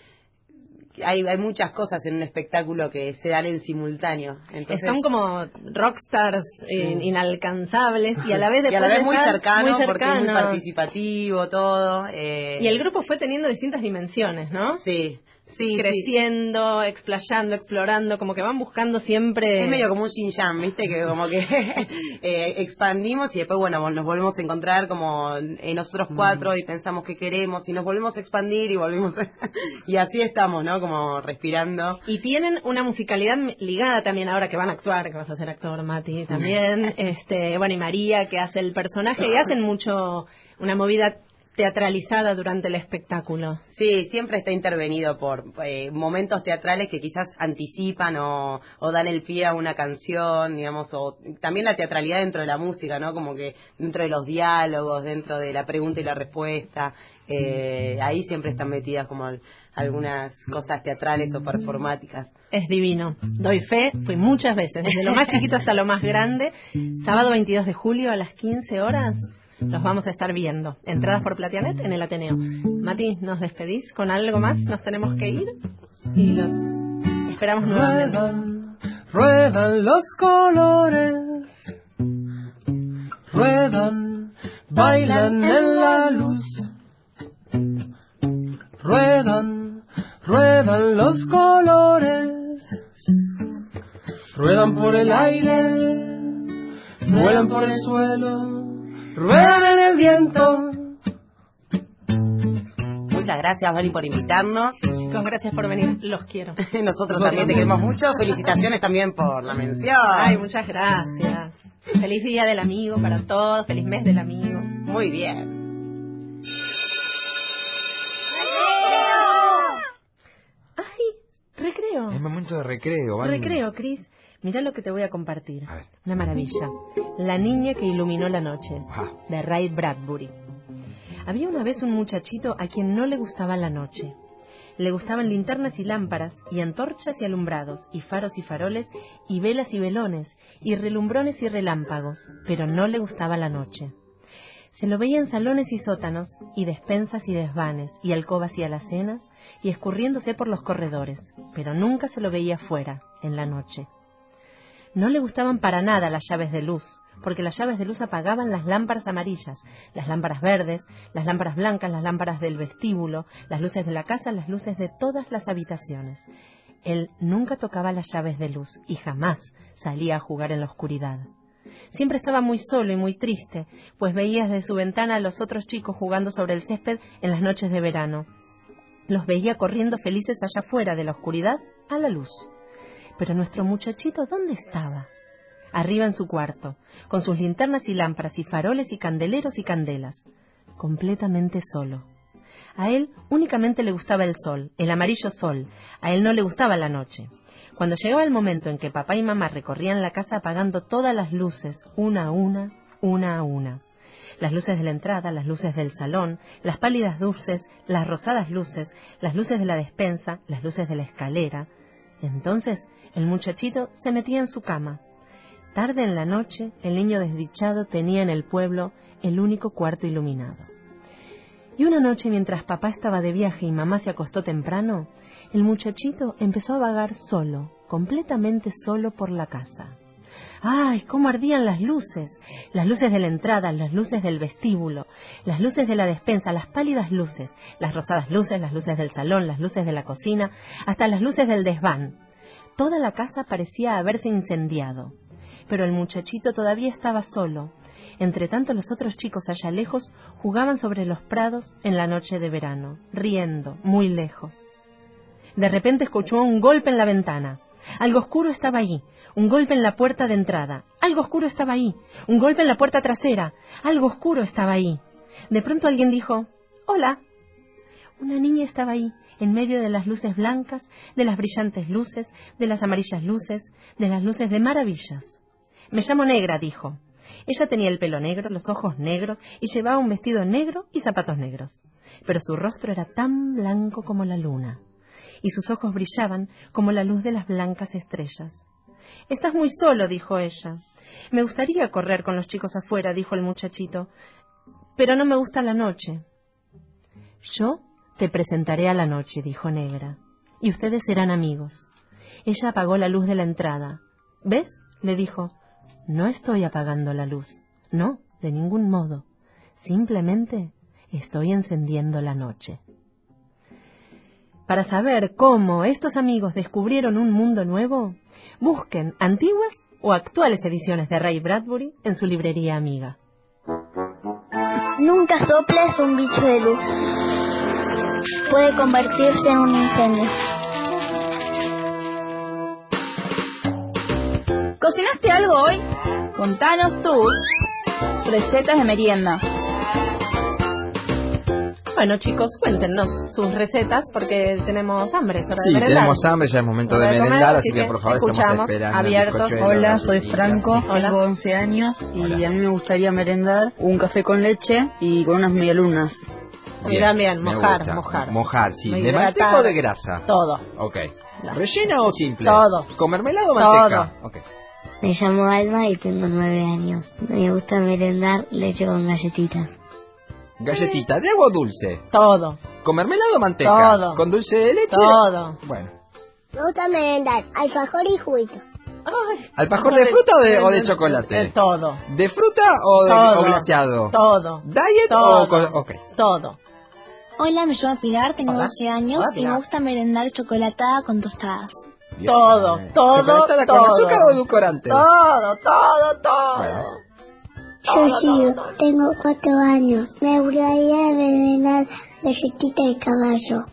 hay, hay muchas cosas en un espectáculo que se dan en simultáneo. Entonces, Son como rockstars eh, inalcanzables y a la vez y a la vez muy cercano, muy porque es muy participativo todo. eh, Y el grupo fue teniendo distintas dimensiones, ¿no? Sí, sí, sí. Creciendo, explayando, explorando, como que van buscando siempre... Es medio como un Shin-Yan, ¿viste? Que como que [LAUGHS] eh, expandimos y después, bueno, nos volvemos a encontrar como en nosotros cuatro y pensamos qué queremos y nos volvemos a expandir y volvemos a- [LAUGHS] y así estamos, ¿no? Como respirando. Y tienen una musicalidad ligada también ahora que van a actuar, que vas a ser actor, Mati, también. [LAUGHS] este, bueno, y María, que hace el personaje, y hacen mucho una movida teatralizada durante el espectáculo. Sí, siempre está intervenido por eh, momentos teatrales que quizás anticipan o, o dan el pie a una canción, digamos, o también la teatralidad dentro de la música, ¿no? Como que dentro de los diálogos, dentro de la pregunta y la respuesta, eh, ahí siempre están metidas como al- algunas cosas teatrales o performáticas. Es divino. Doy fe, fui muchas veces, desde lo más chiquito hasta lo más grande. Sábado 22 de julio a las 15 horas. Los vamos a estar viendo. Entradas por Platianet en el Ateneo. Mati, ¿nos despedís con algo más? ¿Nos tenemos que ir? Y los esperamos nuevamente. Ruedan, ruedan los colores, ruedan, bailan en la luz. Ruedan, ruedan los colores, ruedan por el aire, vuelan por el suelo, ruedan en el viento. Muchas gracias, Vali, por invitarnos. Chicos, gracias por venir. Los quiero. [LAUGHS] Nosotros también te queremos mucho. Felicitaciones también por la mención. Ay, muchas gracias. Feliz día del amigo para todos. Feliz mes del amigo. Muy bien. Ay, recreo. Es momento de recreo, ¿vale? Recreo, Cris. Mira lo que te voy a compartir. A ver. Una maravilla. La niña que iluminó la noche, de Ray Bradbury. Había una vez un muchachito a quien no le gustaba la noche. Le gustaban linternas y lámparas, y antorchas y alumbrados, y faros y faroles, y velas y velones, y relumbrones y relámpagos, pero no le gustaba la noche. Se lo veía en salones y sótanos, y despensas y desvanes, y alcobas y alacenas, y escurriéndose por los corredores, pero nunca se lo veía fuera, en la noche. No le gustaban para nada las llaves de luz, porque las llaves de luz apagaban las lámparas amarillas, las lámparas verdes, las lámparas blancas, las lámparas del vestíbulo, las luces de la casa, las luces de todas las habitaciones. Él nunca tocaba las llaves de luz y jamás salía a jugar en la oscuridad. Siempre estaba muy solo y muy triste, pues veía desde su ventana a los otros chicos jugando sobre el césped en las noches de verano. Los veía corriendo felices allá fuera de la oscuridad a la luz. Pero nuestro muchachito, ¿dónde estaba? Arriba en su cuarto, con sus linternas y lámparas y faroles y candeleros y candelas, completamente solo. A él únicamente le gustaba el sol, el amarillo sol, a él no le gustaba la noche. Cuando llegaba el momento en que papá y mamá recorrían la casa apagando todas las luces, una a una, una a una. Las luces de la entrada, las luces del salón, las pálidas luces, las rosadas luces, las luces de la despensa, las luces de la escalera. Entonces el muchachito se metía en su cama. Tarde en la noche, el niño desdichado tenía en el pueblo el único cuarto iluminado. Y una noche, mientras papá estaba de viaje y mamá se acostó temprano, el muchachito empezó a vagar solo, completamente solo por la casa. ¡Ay, cómo ardían las luces! Las luces de la entrada, las luces del vestíbulo, las luces de la despensa, las pálidas luces, las rosadas luces, las luces del salón, las luces de la cocina, hasta las luces del desván. Toda la casa parecía haberse incendiado. Pero el muchachito todavía estaba solo. Entre tanto los otros chicos allá lejos jugaban sobre los prados en la noche de verano, riendo, muy lejos. De repente escuchó un golpe en la ventana. Algo oscuro estaba allí, un golpe en la puerta de entrada. Algo oscuro estaba ahí, un golpe en la puerta trasera. Algo oscuro estaba ahí. De pronto alguien dijo, Hola. Una niña estaba ahí, en medio de las luces blancas, de las brillantes luces, de las amarillas luces, de las luces de maravillas. Me llamo Negra, dijo. Ella tenía el pelo negro, los ojos negros y llevaba un vestido negro y zapatos negros. Pero su rostro era tan blanco como la luna y sus ojos brillaban como la luz de las blancas estrellas. Estás muy solo, dijo ella. Me gustaría correr con los chicos afuera, dijo el muchachito, pero no me gusta la noche. Yo te presentaré a la noche, dijo Negra, y ustedes serán amigos. Ella apagó la luz de la entrada. ¿Ves? le dijo. No estoy apagando la luz. No, de ningún modo. Simplemente estoy encendiendo la noche. Para saber cómo estos amigos descubrieron un mundo nuevo, busquen antiguas o actuales ediciones de Ray Bradbury en su librería amiga. Nunca soples un bicho de luz. Puede convertirse en un incendio. ¿Cocinaste algo hoy? Contanos tus recetas de merienda. Bueno, chicos, cuéntenos sus recetas porque tenemos hambre, hora Sí, tenemos hambre, ya es momento de merendar, así así que que por favor estamos escuchamos, esperando. el abiertos. Hola, la soy. Franco, Hola. tengo 11 años y a mí me gustaría merendar un café con leche y con unas medialunas. Bien, También, mojar, gusta. mojar. Mojar, sí. ¿De manteca o de grasa? Todo. Ok. ¿Rellena o simple? Todo. ¿Con mermelada o manteca? Todo. Me llamo Alma y tengo nueve años. Me gusta merendar leche con galletitas. Galletita, ¿de agua o dulce? Todo. ¿Con mermelada o manteca? Todo. ¿Con dulce de leche? Todo. Bueno. Me gusta merendar alfajor y juguito. ¿Alfajor de fruta o de, o de chocolate? De todo. ¿De fruta o, de, Todo. o glaseado? Todo. ¿Diet Todo. o con- ok. Todo. Hola, me llamo Pilar, tengo Hola. 12 años Hola, y me gusta merendar chocolatada con tostadas. Bien. Todo, todo, ¿Chocolatada con todo. azúcar o edulcorante? Todo, todo, todo. Bueno. Yo sigo, tengo cuatro años. Me gustaría merendar galletita de caballo.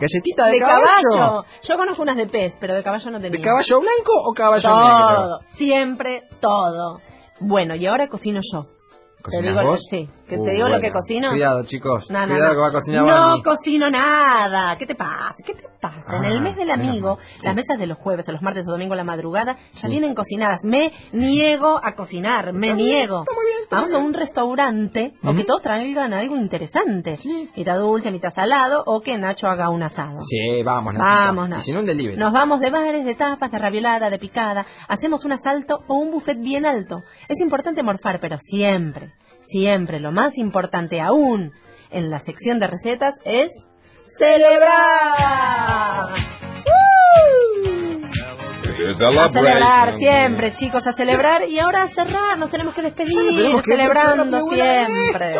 ¿Galletita de, De caballo. Yo conozco unas de pez, pero de caballo no tenía. ¿De caballo blanco o caballo todo. negro? Siempre todo. Bueno, y ahora cocino yo. Te ¿Cocinas digo, vos? sí, que Uh, te digo lo que cocino. Cuidado, chicos. No, no, Cuidado no. que va a cocinar No Barney. cocino nada. ¿Qué te pasa? ¿Qué te pasa? en Ah, el mes del amigo. Sí. las mesas de los jueves, o los martes o domingo a la madrugada, ya Sí. vienen cocinadas. Me niego a cocinar, me niego. Vamos a un restaurante o que todos traigan algo interesante. Mitad dulce, mitad salado o que Nacho haga un asado. Sí, vamos, Nachito. Vamos, Y Nacho. si no, un delivery. Nos vamos de bares, de tapas, de raviolada, de picada. Hacemos un asalto o un buffet bien alto. Es importante morfar, pero siempre, siempre, lo más importante aún en la sección de recetas es celebrar. A celebrar siempre, chicos, a celebrar y ahora a cerrar, nos tenemos que despedir, tenemos que celebrando siempre.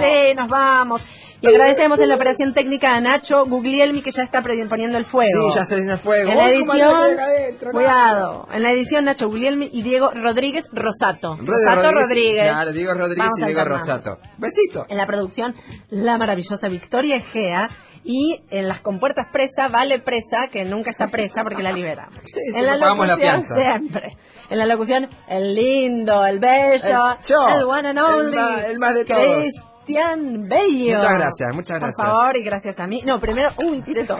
Sí, nos vamos. Y agradecemos en la operación técnica a Nacho Guglielmi que ya está poniendo el fuego. Sí, ya se en el fuego. En la le edición, adentro, cuidado, en la edición Nacho Guglielmi y Diego Rodríguez Rosato. Rode Rosato Rodríguez. Claro, Diego Rodríguez Vamos y Diego. Rosato. Besito. En la producción, la maravillosa Victoria Egea. Y en las compuertas presa, vale presa, que nunca está presa porque la liberamos. Sí, en la la locución, fianza. siempre. En la locución, el lindo, el bello, El yo, el one and el only. ma- el más de todos. Cristian Bello. Muchas gracias, muchas gracias. Por favor, y gracias a mí. No, primero, uy, tiré todo.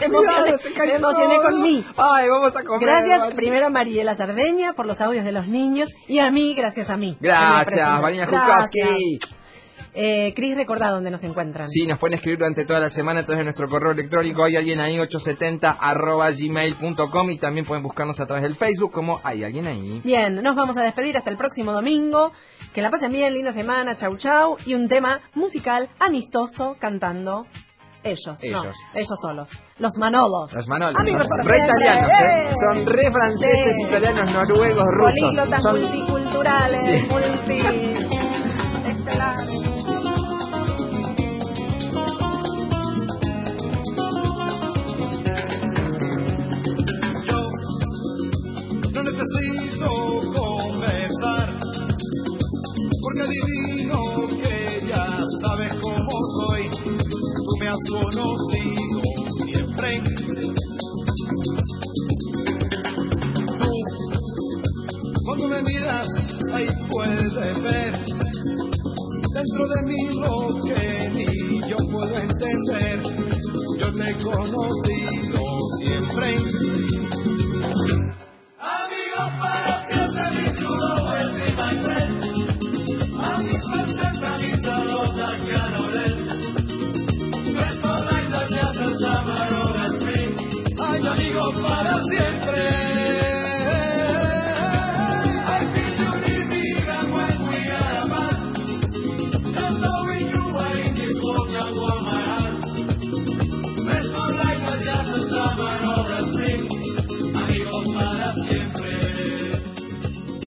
me emocioné, se cae me emocioné todo. con mí. Ay, vamos a comer. Gracias primero a Mariela Sardeña por los audios de los niños y a mí, gracias a mí. Gracias, Marina Jukowski. Eh, Cris, recordá dónde nos encuentran. Sí, nos pueden escribir durante toda la semana a través de nuestro correo electrónico. Hay alguien ahí, 870 arroba gmail.com y también pueden buscarnos a través del Facebook como Hay alguien ahí. Bien, nos vamos a despedir hasta el próximo domingo. Que la pasen bien, linda semana, chau chau. Y un tema musical amistoso cantando ellos. Ellos. No, ellos solos. Los Manolos. Los Manolos. Amigos son por re italianos, ¿eh? ¡Eh! Son re franceses, Sí. italianos, noruegos, rusos. Políglotas Son... multiculturales, Sí. multi... conocido siempre. Cuando me miras, ahí puedes ver dentro de mí lo que ni yo puedo entender. Yo te he conocido siempre.